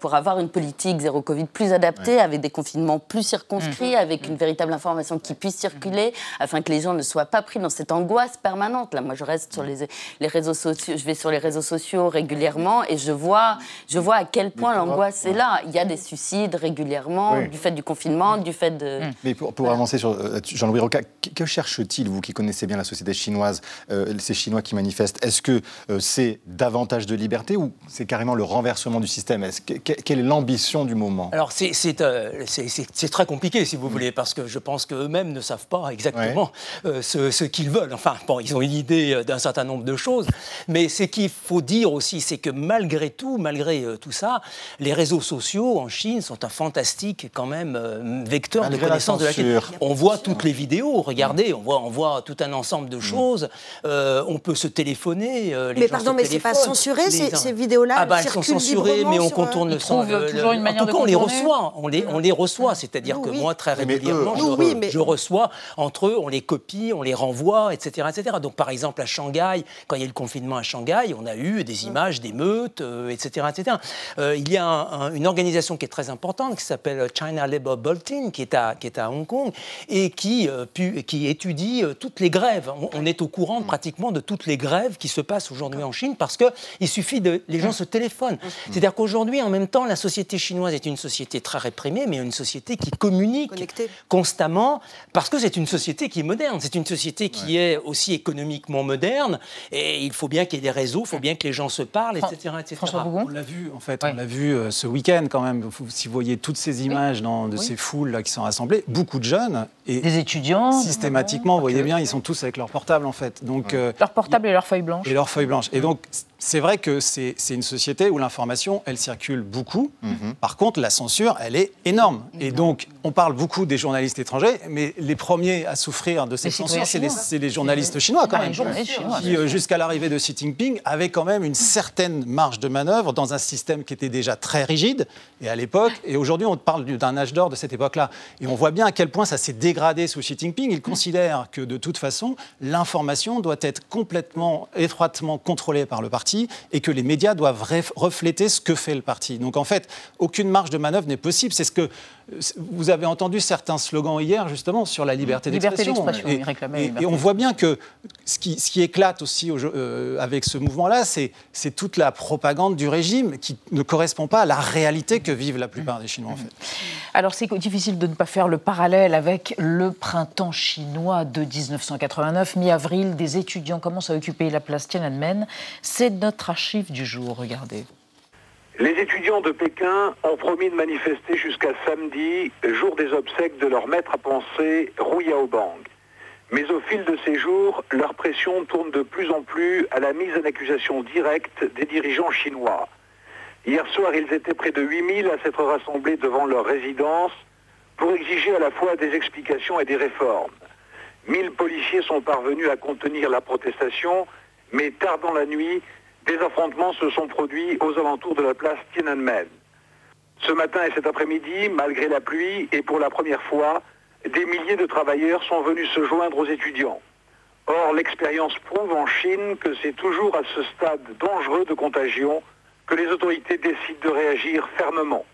Speaker 16: pour avoir une politique zéro Covid plus adaptée, avec des confinements plus circonscrits, mhm. avec une véritable information qui puisse circuler, afin que les gens ne soient pas pris dans cette angoisse permanente. Là, moi, je reste sur les, les réseaux sociaux, je vais sur les réseaux sociaux régulièrement et je vois, je vois à quel point l'angoisse est là. Il y a des suicides régulièrement du fait du confinement, du fait de.
Speaker 10: Mais pour, pour avancer sur Jean-Louis Roca, que cherche-t-il, vous qui connaissez bien la société chinoises, euh, ces Chinois qui manifestent, est-ce que euh, c'est davantage de liberté ou c'est carrément le renversement du système? Quelle est l'ambition du moment?
Speaker 15: Alors euh, c'est très compliqué, si vous mm. voulez, parce que je pense qu'eux-mêmes ne savent pas exactement ce, qu'ils veulent. Enfin, bon, ils ont une idée d'un certain nombre de choses, mais ce qu'il faut dire aussi, c'est que malgré tout, malgré tout ça, les réseaux sociaux en Chine sont un fantastique quand même vecteur de connaissance de la On voit toutes les vidéos, regardez, on voit, on voit tout un ensemble de choses. Euh, on peut se téléphoner. Euh,
Speaker 11: mais pardon, mais c'est pas censuré ces, vidéos-là
Speaker 15: Ah bah elles sont censurées, mais on contourne le sens.
Speaker 2: toujours une manière
Speaker 15: en tout cas, on les reçoit. On les, on les reçoit. C'est-à-dire que moi, très régulièrement, je, reçois entre eux, on les copie, on les renvoie, etc., etc. Donc par exemple à Shanghai, quand il y a eu le confinement à Shanghai, on a eu des images d'émeutes, etc., etc. il y a une organisation qui est très importante qui s'appelle China Labour Bulletin, qui est à, qui est à Hong Kong et qui, qui étudie toutes les grèves on est au courant pratiquement de toutes les grèves qui se passent aujourd'hui en Chine parce qu'il suffit de. Les gens se téléphonent. C'est-à-dire qu'aujourd'hui, en même temps, la société chinoise est une société très réprimée, mais une société qui communique constamment parce que c'est une société qui est moderne. C'est une société qui est aussi économiquement moderne et il faut bien qu'il y ait des réseaux, il faut bien que les gens se parlent, etc.
Speaker 17: François on l'a vu, en fait, on l'a vu euh, ce week-end quand même. Si vous voyez toutes ces images dans, de ces foules là, qui sont rassemblées, beaucoup de jeunes
Speaker 2: et des étudiants.
Speaker 17: Systématiquement, vous voyez bien, ils sont tous avec leur portable en fait. Donc,
Speaker 2: euh, leur portable et leur feuille blanche.
Speaker 17: Et leur feuille blanche. Et donc, c'est vrai que c'est une société où l'information, elle circule beaucoup. Mhm. Par contre, la censure, elle est énorme. Et donc, on parle beaucoup des journalistes étrangers, mais les premiers à souffrir de cette censure, c'est les, les, journalistes chinois quand ah, même. Qui, euh, jusqu'à l'arrivée de Xi Jinping, avaient quand même une certaine marge de manœuvre dans un système qui était déjà très rigide, et à l'époque, et aujourd'hui, on parle d'un âge d'or de cette époque-là. Et on voit bien à quel point ça s'est dégradé sous Xi Jinping. Il considère que de toute façon, l'information doit être complètement, étroitement contrôlée par le parti et que les médias doivent refléter ce que fait le parti. Donc en fait, aucune marge de manœuvre n'est possible. C'est ce que vous avez entendu certains slogans hier justement sur la liberté d'expression.
Speaker 2: Et,
Speaker 17: et, on voit bien que ce qui, ce qui éclate aussi euh, avec ce mouvement-là, c'est toute la propagande du régime qui ne correspond pas à la réalité que vivent la plupart des Chinois en fait.
Speaker 2: Alors c'est difficile de ne pas faire le parallèle avec le printemps chinois de 1989, mi-avril, des étudiants commencent à occuper la place Tiananmen. C'est notre archive du jour, regardez.
Speaker 18: Les étudiants de Pékin ont promis de manifester jusqu'à samedi, jour des obsèques de leur maître à penser, Ru Yaobang. Mais au fil de ces jours, leur pression tourne de plus en plus à la mise en accusation directe des dirigeants chinois. Hier soir, ils étaient près de 8000 à s'être rassemblés devant leur résidence pour exiger à la fois des explications et des réformes. 1000 policiers sont parvenus à contenir la protestation, mais tard dans la nuit, des affrontements se sont produits aux alentours de la place Tiananmen. Ce matin et cet après-midi, malgré la pluie et pour la première fois, des milliers de travailleurs sont venus se joindre aux étudiants. Or, l'expérience prouve en Chine que c'est toujours à ce stade dangereux de contagion que les autorités décident de réagir fermement.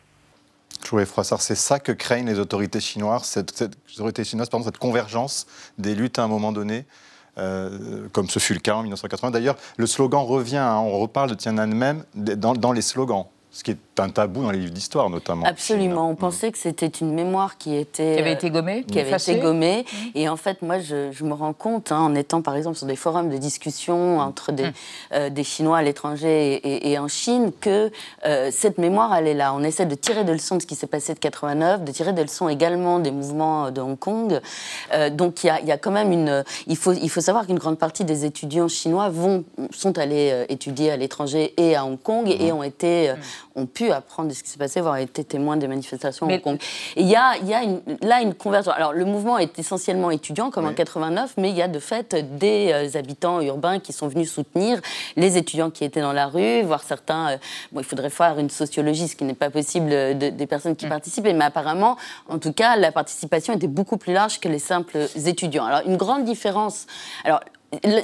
Speaker 10: Chouet Froissart, c'est ça que craignent les autorités chinoises, cette convergence des luttes à un moment donné euh, comme ce fut le cas en 1980. D'ailleurs, le slogan revient, hein, on reparle de Tiananmen dans, dans les slogans. Ce qui est un tabou dans les livres d'histoire, notamment.
Speaker 16: Absolument. On pensait que c'était une mémoire qui était.
Speaker 2: Qui avait été gommée
Speaker 16: Qui avait été gommée. Et en fait, moi, je, me rends compte, hein, en étant par exemple sur des forums de discussion entre des, euh, des Chinois à l'étranger et, en Chine, que euh, cette mémoire, elle est là. On essaie de tirer des leçons de ce qui s'est passé de 89, de tirer des leçons également des mouvements de Hong Kong. Euh, donc il y, y, a quand même une. Il faut, il faut savoir qu'une grande partie des étudiants chinois vont, sont allés étudier à l'étranger et à Hong Kong et ont été ont pu apprendre de ce qui s'est passé, voire été témoins des manifestations mais... Hong il y a, il y a une, là une convergence. Alors, le mouvement est essentiellement étudiant, comme en 89, mais il y a de fait des euh, habitants urbains qui sont venus soutenir les étudiants qui étaient dans la rue, voire certains. Euh, bon, il faudrait faire une sociologie, ce qui n'est pas possible des personnes qui mm. participaient, mais apparemment, en tout cas, la participation était beaucoup plus large que les simples étudiants. Alors, une grande différence. Alors,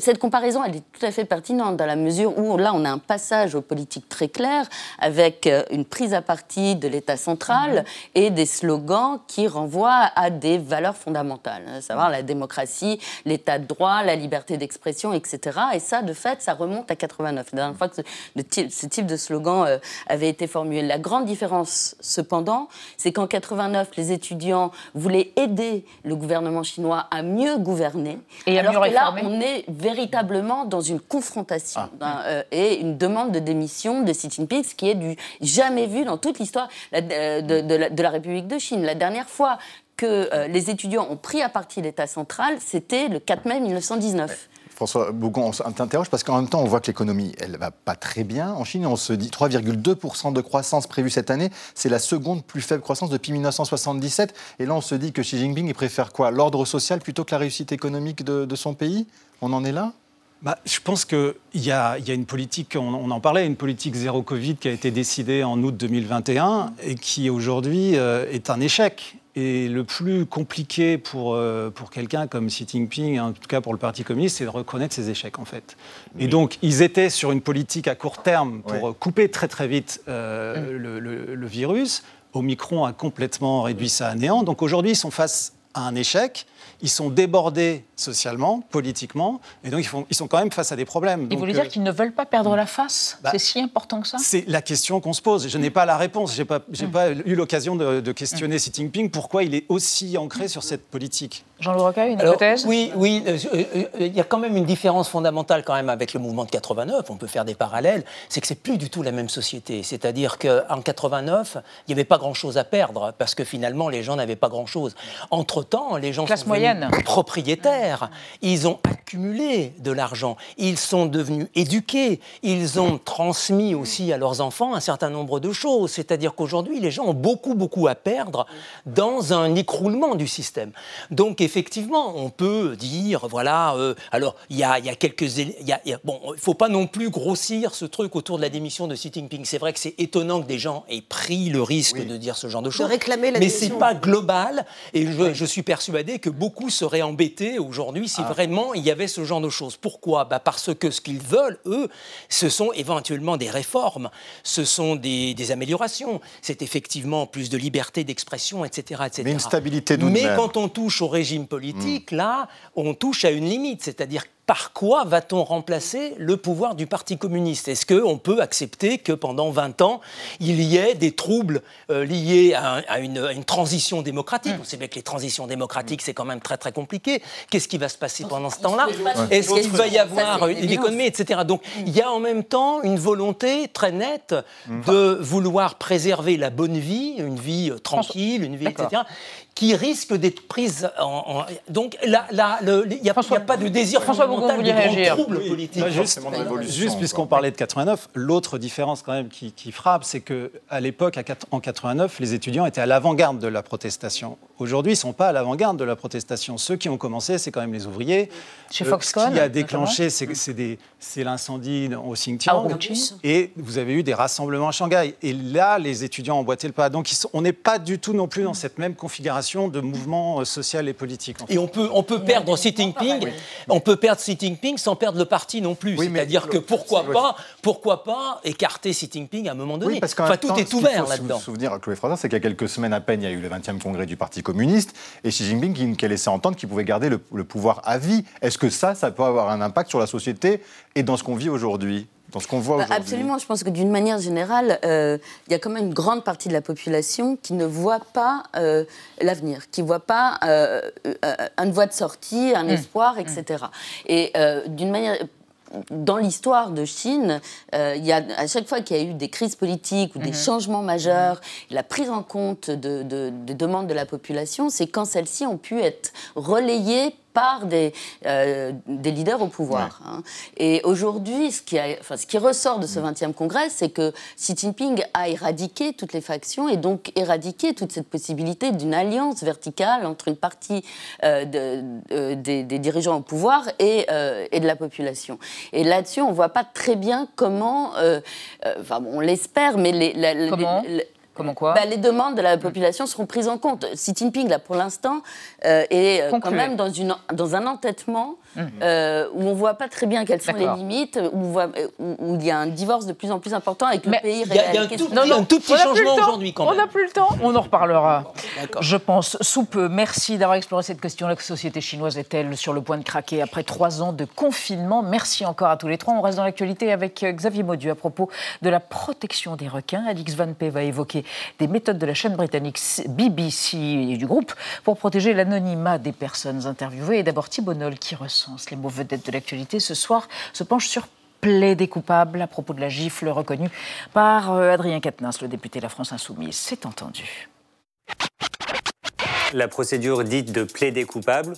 Speaker 16: cette comparaison, elle est tout à fait pertinente dans la mesure où là, on a un passage aux politiques très clair avec euh, une prise à partie de l'État central mhm. et des slogans qui renvoient à des valeurs fondamentales, à savoir la démocratie, l'État de droit, la liberté d'expression, etc. Et ça, de fait, ça remonte à 89. La dernière fois que ce, type, de slogan euh, avait été formulé. La grande différence, cependant, c'est qu'en 89, les étudiants voulaient aider le gouvernement chinois à mieux gouverner,
Speaker 2: et
Speaker 16: alors
Speaker 2: que
Speaker 16: là, on est véritablement dans une confrontation ah. euh, et une demande de démission de Xi Jinping, ce qui est du jamais vu dans toute l'histoire euh, de, la, République de Chine. La dernière fois que euh, les étudiants ont pris à partie l'État central, c'était le 4 mai 1919.
Speaker 10: François Bougon, on t'interroge parce qu'en même temps, on voit que l'économie, elle va pas très bien. En Chine, on se dit 3,2% de croissance prévue cette année. C'est la seconde plus faible croissance depuis 1977. Et là, on se dit que Xi Jinping, il préfère quoi? L'ordre social plutôt que la réussite économique de son pays? On en est là?
Speaker 17: Bah, je pense qu'il y, a, une politique, on, en parlait, une politique zéro Covid qui a été décidée en août 2021 et qui aujourd'hui euh, est un échec. Et le plus compliqué pour, euh, pour quelqu'un comme Xi Jinping, en tout cas pour le Parti communiste, c'est de reconnaître ses échecs en fait. Et donc ils étaient sur une politique à court terme pour couper très très vite euh, mm. le, le virus. Omicron a complètement réduit ça à néant. Donc aujourd'hui ils sont face à un échec ils sont débordés socialement, politiquement, et donc ils, font, ils sont quand même face à des problèmes.
Speaker 2: Et vous voulez dire euh, qu'ils ne veulent pas perdre la face bah, C'est si important que ça
Speaker 17: C'est la question qu'on se pose. Je n'ai pas la réponse. Je n'ai pas, mm. pas, eu l'occasion de, questionner mm. Xi Jinping pourquoi il est aussi ancré sur cette politique.
Speaker 2: Jean-Louis Rocaille, une hypothèse
Speaker 15: Oui, oui. Euh, euh, il y a quand même une différence fondamentale quand même avec le mouvement de 89. On peut faire des parallèles. C'est que c'est plus du tout la même société. C'est-à-dire qu'en 89, il n'y avait pas grand-chose à perdre parce que finalement les gens n'avaient pas grand-chose. Entre-temps, les gens
Speaker 2: Classe moyenne
Speaker 15: propriétaires. Ils ont accumulé de l'argent. Ils sont devenus éduqués. Ils ont transmis aussi à leurs enfants un certain nombre de choses. C'est-à-dire qu'aujourd'hui, les gens ont beaucoup, beaucoup à perdre dans un écroulement du système. Donc, effectivement, on peut dire, voilà, euh, alors, il y a, y a, quelques... Y a, bon, il ne faut pas non plus grossir ce truc autour de la démission de Xi Jinping. C'est vrai que c'est étonnant que des gens aient pris le risque de dire ce genre de choses.
Speaker 11: De réclamer la
Speaker 15: mais c'est pas global. Et je, je suis persuadé que beaucoup seraient embêtés aujourd'hui si ah. vraiment il y avait ce genre de choses. Pourquoi? Bah Parce que ce qu'ils veulent, eux, ce sont éventuellement des réformes, ce sont des, améliorations, c'est effectivement plus de liberté d'expression, etc., etc.
Speaker 10: Mais une stabilité
Speaker 15: Mais quand on touche au régime politique, hmm. là, on touche à une limite, c'est-à-dire par quoi va-t-on remplacer le pouvoir du Parti communiste? Est-ce qu'on peut accepter que pendant 20 ans, il y ait des troubles euh, liés à, une, transition démocratique? On sait bien que les transitions démocratiques, c'est quand même très très compliqué. Qu'est-ce qui va se passer pendant ce temps-là? Est-ce qu'il va y avoir une économie, etc. Donc il y a en même temps une volonté très nette de vouloir préserver la bonne vie, une vie euh, tranquille, une vie, etc qui risque d'être prise en, donc là, il n'y a, pas de désir François fondamental de trouble politique.
Speaker 17: juste, puisqu'on parlait de 89, l'autre différence quand même qui, frappe, c'est que à l'époque, en 89, les étudiants étaient à l'avant-garde de la protestation. Aujourd'hui, ils ne sont pas à l'avant-garde de la protestation. Ceux qui ont commencé, c'est quand même les ouvriers.
Speaker 2: Chez euh, Foxconn.
Speaker 17: Ce qui a déclenché, c'est l'incendie au Xinjiang. Ah, et vous avez eu des rassemblements à Shanghai. Et là, les étudiants ont boité le pas. Donc, on n'est pas du tout non plus dans cette même configuration de mouvements euh, sociaux et politiques.
Speaker 15: Et on peut, on peut perdre Xi Jinping, on peut perdre Xi Jinping sans perdre le parti non plus. C'est-à-dire que pourquoi pas, pourquoi pas écarter Xi Jinping à un moment donné
Speaker 10: parce enfin, tout est ouvert là-dedans. Se souvenir, Chloé Fraser, c'est qu'il y a quelques semaines à peine, il y a eu le 20e congrès du Parti communiste et Xi Jinping qui, a laissé entendre qu'il pouvait garder le, le pouvoir à vie. Est-ce que ça, ça peut avoir un impact sur la société et dans ce qu'on vit aujourd'hui? Dans ce qu'on voit
Speaker 16: Bah,
Speaker 10: aujourd'hui
Speaker 16: Absolument, je pense que d'une manière générale, euh, il y a quand même une grande partie de la population qui ne voit pas euh, l'avenir, qui ne voit pas euh, une voie de sortie, un
Speaker 2: Mm.
Speaker 16: espoir, etc. Et euh, d'une manière dans l'histoire de Chine, euh, il y a, à chaque fois qu'il y a eu des crises politiques ou des
Speaker 2: Mhm.
Speaker 16: changements majeurs, la prise en compte de, de- des demandes de la population, c'est quand celles-ci ont pu être relayées par des, euh, des leaders au pouvoir. hein. Et aujourd'hui, ce, qui a- enfin, ce qui ressort de ce 20e congrès, c'est que Xi Jinping a éradiqué toutes les factions et donc éradiqué toute cette possibilité d'une alliance verticale entre une partie euh, de- euh, des, des dirigeants au pouvoir et, euh, et de la population. Et là-dessus, on ne voit pas très bien comment, euh, euh, enfin, bon, on l'espère, mais les, la- la-
Speaker 2: Comment
Speaker 16: les-
Speaker 2: Comment quoi
Speaker 16: bah, les demandes de la population seront prises en compte. Xi Jinping, là, pour l'instant, euh, est euh, quand même dans, une, dans un entêtement euh, où on ne voit pas très bien quelles sont les limites, où, on voit- euh, où- où il y a un divorce de plus en plus important avec le pays
Speaker 15: il y a- il y a
Speaker 16: réel.
Speaker 15: un tout
Speaker 16: que-
Speaker 15: petit- un tout petit changement aujourd'hui, quand
Speaker 2: On n'a plus le temps. On en reparlera. Je pense sous peu. Merci d'avoir exploré cette question. La société chinoise est-elle sur le point de craquer après trois ans de confinement? Merci encore à tous les trois. On reste dans l'actualité avec euh, Xavier Maudu à propos de la protection des requins. Alix Van P va évoquer des méthodes de la chaîne britannique BBC et du groupe pour protéger l'anonymat des personnes interviewées. Et d'abord Thibault Noll qui les mots vedettes de l'actualité ce soir se penche sur plaidé coupable à propos de la gifle reconnue par euh, Adrien Quatennens, le député de la France Insoumise. C'est entendu.
Speaker 19: La procédure dite de plaider coupable.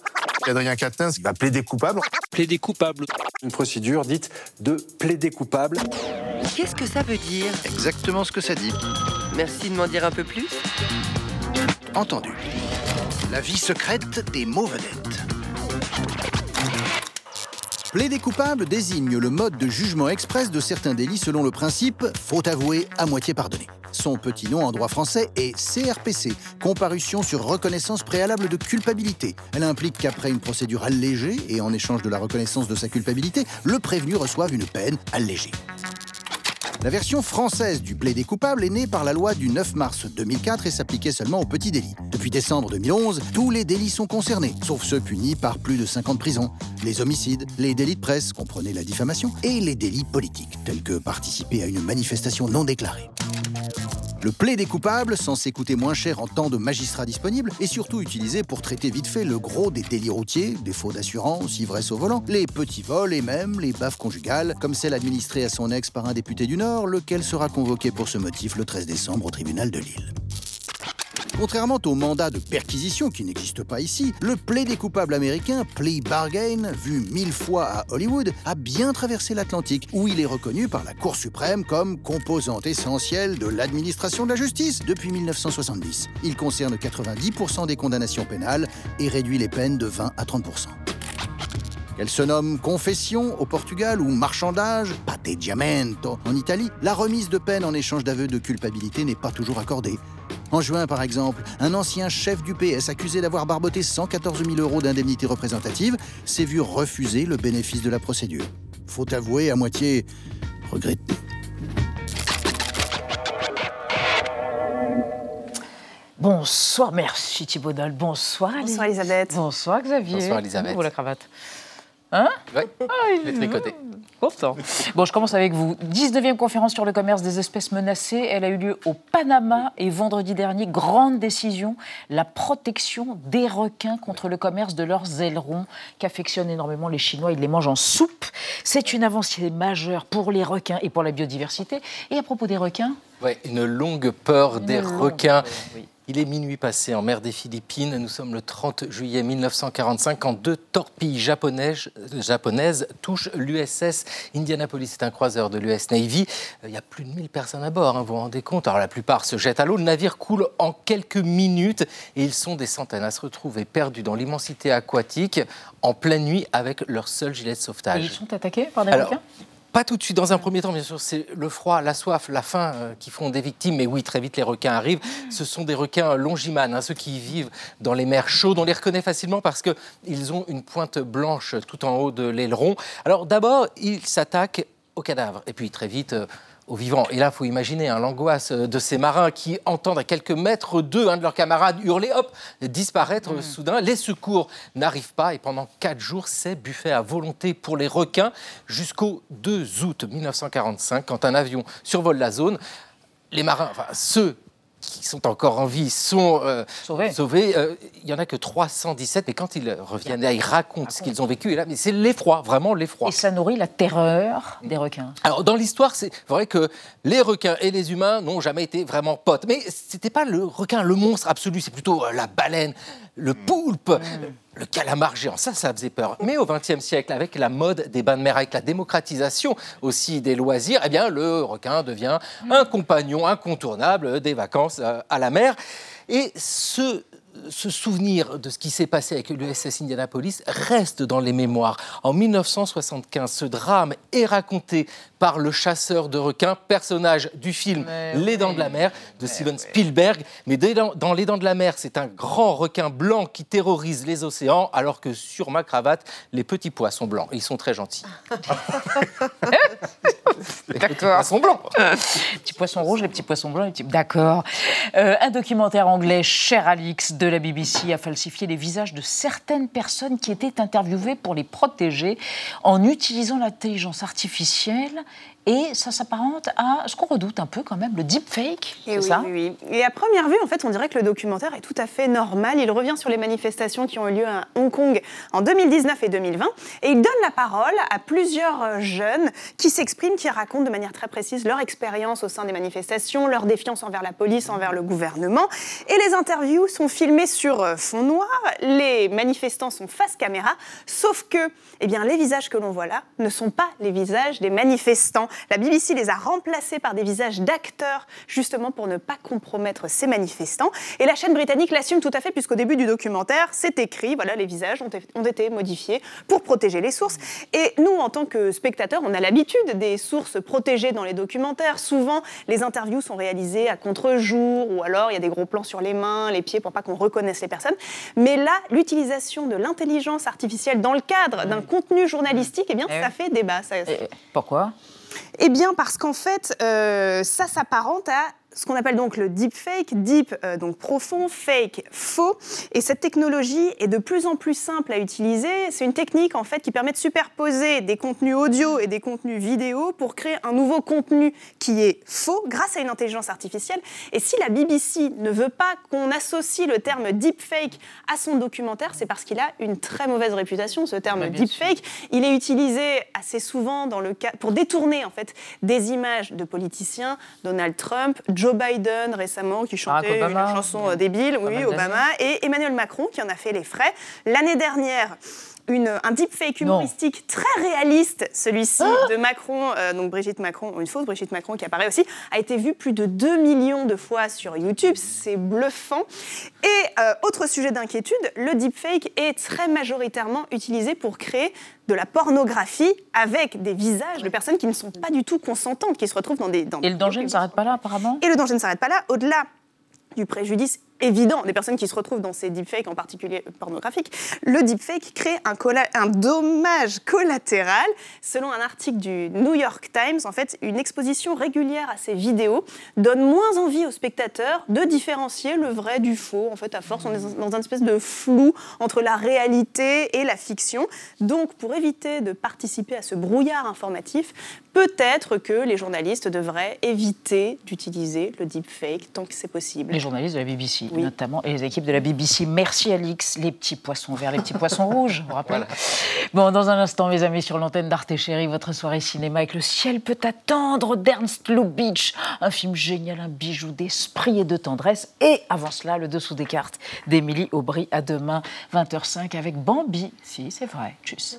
Speaker 20: Adrien Quatennens va plaider coupable.
Speaker 19: Plaider coupable.
Speaker 20: Une procédure dite de plaider coupable.
Speaker 21: Qu'est-ce que ça veut dire?
Speaker 22: Exactement ce que ça dit.
Speaker 21: Merci de m'en dire un peu plus.
Speaker 22: Entendu. La vie secrète des mots vedettes. Plaider coupable désigne le mode de jugement express de certains délits selon le principe faute avouée à moitié pardonnée. Son petit nom en droit français est CRPC, comparution sur reconnaissance préalable de culpabilité. Elle implique qu'après une procédure allégée et en échange de la reconnaissance de sa culpabilité, le prévenu reçoive une peine allégée. La version française du plaidé coupable est née par la loi du 9 mars 2004 et s'appliquait seulement aux petits délits. Depuis décembre 2011, tous les délits sont concernés, sauf ceux punis par plus de 50 prisons. Les homicides, les délits de presse, comprenez la diffamation, et les délits politiques, tels que participer à une manifestation non déclarée. Le plaidé coupable, censé coûter moins cher en temps de magistrat disponible, est surtout utilisé pour traiter vite fait le gros des délits routiers, défaut d'assurance, ivresse au volant, les petits vols et même les baffes conjugales, comme celle administrée à son ex par un député du Nord, lequel sera convoqué pour ce motif le 13 décembre au tribunal de Lille. Contrairement au mandat de perquisition qui n'existe pas ici, le plaidé coupable américain, plea bargain, vu mille fois à Hollywood, a bien traversé l'Atlantique, où il est reconnu par la Cour suprême comme composante essentielle de l'administration de la justice depuis 1970. Il concerne 90% des condamnations pénales et réduit les peines de 20 à 30%. Qu'elle se nomme confession au Portugal ou marchandage, patteggiamento en Italie, la remise de peine en échange d'aveux de culpabilité n'est pas toujours accordée. En juin, par exemple, un ancien chef du PS accusé d'avoir barboté 114 000 euros d'indemnité représentative s'est vu refuser le bénéfice de la procédure. Faut avouer à moitié regretter.
Speaker 2: Bonsoir, merci Thibault Noll. Bonsoir Alice.
Speaker 3: Bonsoir, Elisabeth.
Speaker 2: Bonsoir Xavier.
Speaker 4: Bonsoir, Elisabeth.
Speaker 2: Vous la cravate? Hein
Speaker 4: Oui,
Speaker 2: Ah,
Speaker 4: je.
Speaker 2: Content. Bon, je commence avec vous. 19e conférence sur le commerce des espèces menacées. Elle a eu lieu au Panama et vendredi dernier, grande décision, la protection des requins contre le commerce de leurs ailerons qu'affectionnent énormément les Chinois. Ils les mangent en soupe. C'est une avancée majeure pour les requins et pour la biodiversité. Et à propos des requins,
Speaker 4: Ouais, une longue peur
Speaker 2: Une
Speaker 4: des
Speaker 2: longue
Speaker 4: requins.
Speaker 2: peur, oui.
Speaker 4: Il est minuit passé en mer des Philippines. Nous sommes le 30 juillet 1945 quand deux torpilles japonaises, japonaises touchent l'USS Indianapolis. C'est un croiseur de l'US Navy. Euh, Il y a plus de 1000 personnes à bord, hein, vous vous rendez compte. Alors la plupart se jettent à l'eau. Le navire coule en quelques minutes et ils sont des centaines à se retrouver perdus dans l'immensité aquatique en pleine nuit avec leur seul gilet de
Speaker 2: et
Speaker 4: sauvetage.
Speaker 2: ils sont attaqués par des requins
Speaker 4: Pas tout de suite. Dans un premier temps, bien sûr, c'est le froid, la soif, la faim euh, qui font des victimes. Mais oui, très vite, les requins arrivent. Ce sont des requins longimanes, hein, ceux qui vivent dans les mers chaudes. On les reconnaît facilement parce qu'ils ont une pointe blanche tout en haut de l'aileron. Alors d'abord, ils s'attaquent aux cadavres. Et puis très vite, euh, au vivant. Et là, il faut imaginer hein, l'angoisse de ces marins qui entendent à quelques mètres d'eux un de leurs camarades hurler, hop, disparaître soudain. Les secours n'arrivent pas et pendant quatre jours, c'est buffet à volonté pour les requins jusqu'au 2 août 1945, quand un avion survole la zone. Les marins, enfin ceux qui sont encore en vie sont euh, sauvés. Euh, il n'y en a que 317, mais quand ils reviennent, là, ils racontent ce qu'ils ont vécu. Et là, mais c'est l'effroi, vraiment l'effroi.
Speaker 2: Et ça nourrit la terreur des requins.
Speaker 4: Alors, dans l'histoire, c'est vrai que les requins et les humains n'ont jamais été vraiment potes. Mais c'était pas le requin, le monstre absolu, c'est plutôt euh, la baleine, le poulpe. Le calamar géant, ça, ça faisait peur. Mais au XXe siècle, avec la mode des bains de mer, avec la démocratisation aussi des loisirs, eh bien, le requin devient un compagnon incontournable des vacances euh, à la mer. Et ce ce souvenir de ce qui s'est passé avec l'USS Indianapolis reste dans les mémoires. En 1975, ce drame est raconté par le chasseur de requins, personnage du film Les Dents de la Mer de Steven Spielberg. Mais dans Les Dents de la Mer, c'est un grand requin blanc qui terrorise les océans, alors que sur ma cravate, les petits poissons blancs. Ils sont très gentils.
Speaker 2: les petits poissons blancs. Les petits poissons rouges, les petits poissons blancs. Petits... D'accord. Euh, un documentaire anglais, Cher Alix, de la BBC, a falsifié les visages de certaines personnes qui étaient interviewées pour les protéger en utilisant l'intelligence artificielle et ça s'apparente à ce qu'on redoute un peu quand même, le deepfake.
Speaker 3: Et
Speaker 2: ça?
Speaker 3: oui, oui. Et à première vue, en fait, on dirait que le documentaire est tout à fait normal. Il revient sur les manifestations qui ont eu lieu à Hong Kong en 2019 et 2020. Et il donne la parole à plusieurs jeunes qui s'expriment, qui racontent de manière très précise leur expérience au sein des manifestations, leur défiance envers la police, envers le gouvernement. Et les interviews sont filmées sur fond noir. Les manifestants sont face caméra. Sauf que eh bien, les visages que l'on voit là ne sont pas les visages des manifestants. La BBC les a remplacés par des visages d'acteurs, justement pour ne pas compromettre ces manifestants. Et la chaîne britannique l'assume tout à fait, puisqu'au début du documentaire, c'est écrit, voilà, les visages ont, été modifiés pour protéger les sources. Et nous, en tant que spectateurs, on a l'habitude des sources protégées dans les documentaires. Souvent, les interviews sont réalisées à contre-jour, ou alors il y a des gros plans sur les mains, les pieds, pour pas qu'on reconnaisse les personnes. Mais là, l'utilisation de l'intelligence artificielle dans le cadre d'un contenu journalistique, eh bien,
Speaker 2: Eh
Speaker 3: ça
Speaker 2: oui.
Speaker 3: fait débat. Ça-
Speaker 2: Pourquoi?
Speaker 3: Eh bien, parce qu'en fait, euh, ça s'apparente à ce qu'on appelle donc le deepfake, deep euh, donc profond, fake faux. Et cette technologie est de plus en plus simple à utiliser. C'est une technique en fait qui permet de superposer des contenus audio et des contenus vidéo pour créer un nouveau contenu qui est faux grâce à une intelligence artificielle. Et si la BBC ne veut pas qu'on associe le terme deepfake à son documentaire, c'est parce qu'il a une très mauvaise réputation. Ce terme
Speaker 2: bien
Speaker 3: deepfake, il est utilisé assez souvent dans le cas pour détourner en fait des images de politiciens, Donald Trump, Joe Biden récemment qui chantait une chanson euh, débile, oui, Obama, et Emmanuel Macron qui en a fait les frais. L'année dernière, une, un deepfake humoristique très réaliste, celui-ci
Speaker 2: Ah
Speaker 3: de Macron, euh, donc Brigitte Macron, une fausse Brigitte Macron qui apparaît aussi, a été vu plus de 2 millions de fois sur YouTube. C'est bluffant. Et euh, autre sujet d'inquiétude, le deepfake est très majoritairement utilisé pour créer de la pornographie avec des visages de personnes qui ne sont pas du tout consentantes, qui se retrouvent dans des... Dans
Speaker 2: Et le danger ne s'arrête pas là, apparemment?
Speaker 3: Et le danger ne s'arrête pas là. Au-delà du préjudice évident des personnes qui se retrouvent dans ces deepfakes, en particulier pornographiques, le deepfake crée un, un dommage collatéral. Selon un article du New York Times, en fait, une exposition régulière à ces vidéos donne moins envie aux spectateurs de différencier le vrai du faux. En fait, à force, on est dans une espèce de flou entre la réalité et la fiction. Donc, pour éviter de participer à ce brouillard informatif, peut-être que les journalistes devraient éviter d'utiliser le deepfake tant que c'est possible.
Speaker 2: Les journalistes de la BBC, notamment, et les équipes de la BBC. Merci Alix, les petits poissons verts, les petits poissons rouges, vous rappelez Bon, dans un instant, mes amis, sur l'antenne d'Arte Chérie, votre soirée cinéma avec Le ciel peut attendre d'Ernst Lubitsch, un film génial, un bijou d'esprit et de tendresse. Et avant cela, Le dessous des cartes d'Émilie Aubry à demain, 20h05, avec Bambi. Si, c'est vrai, tchuss.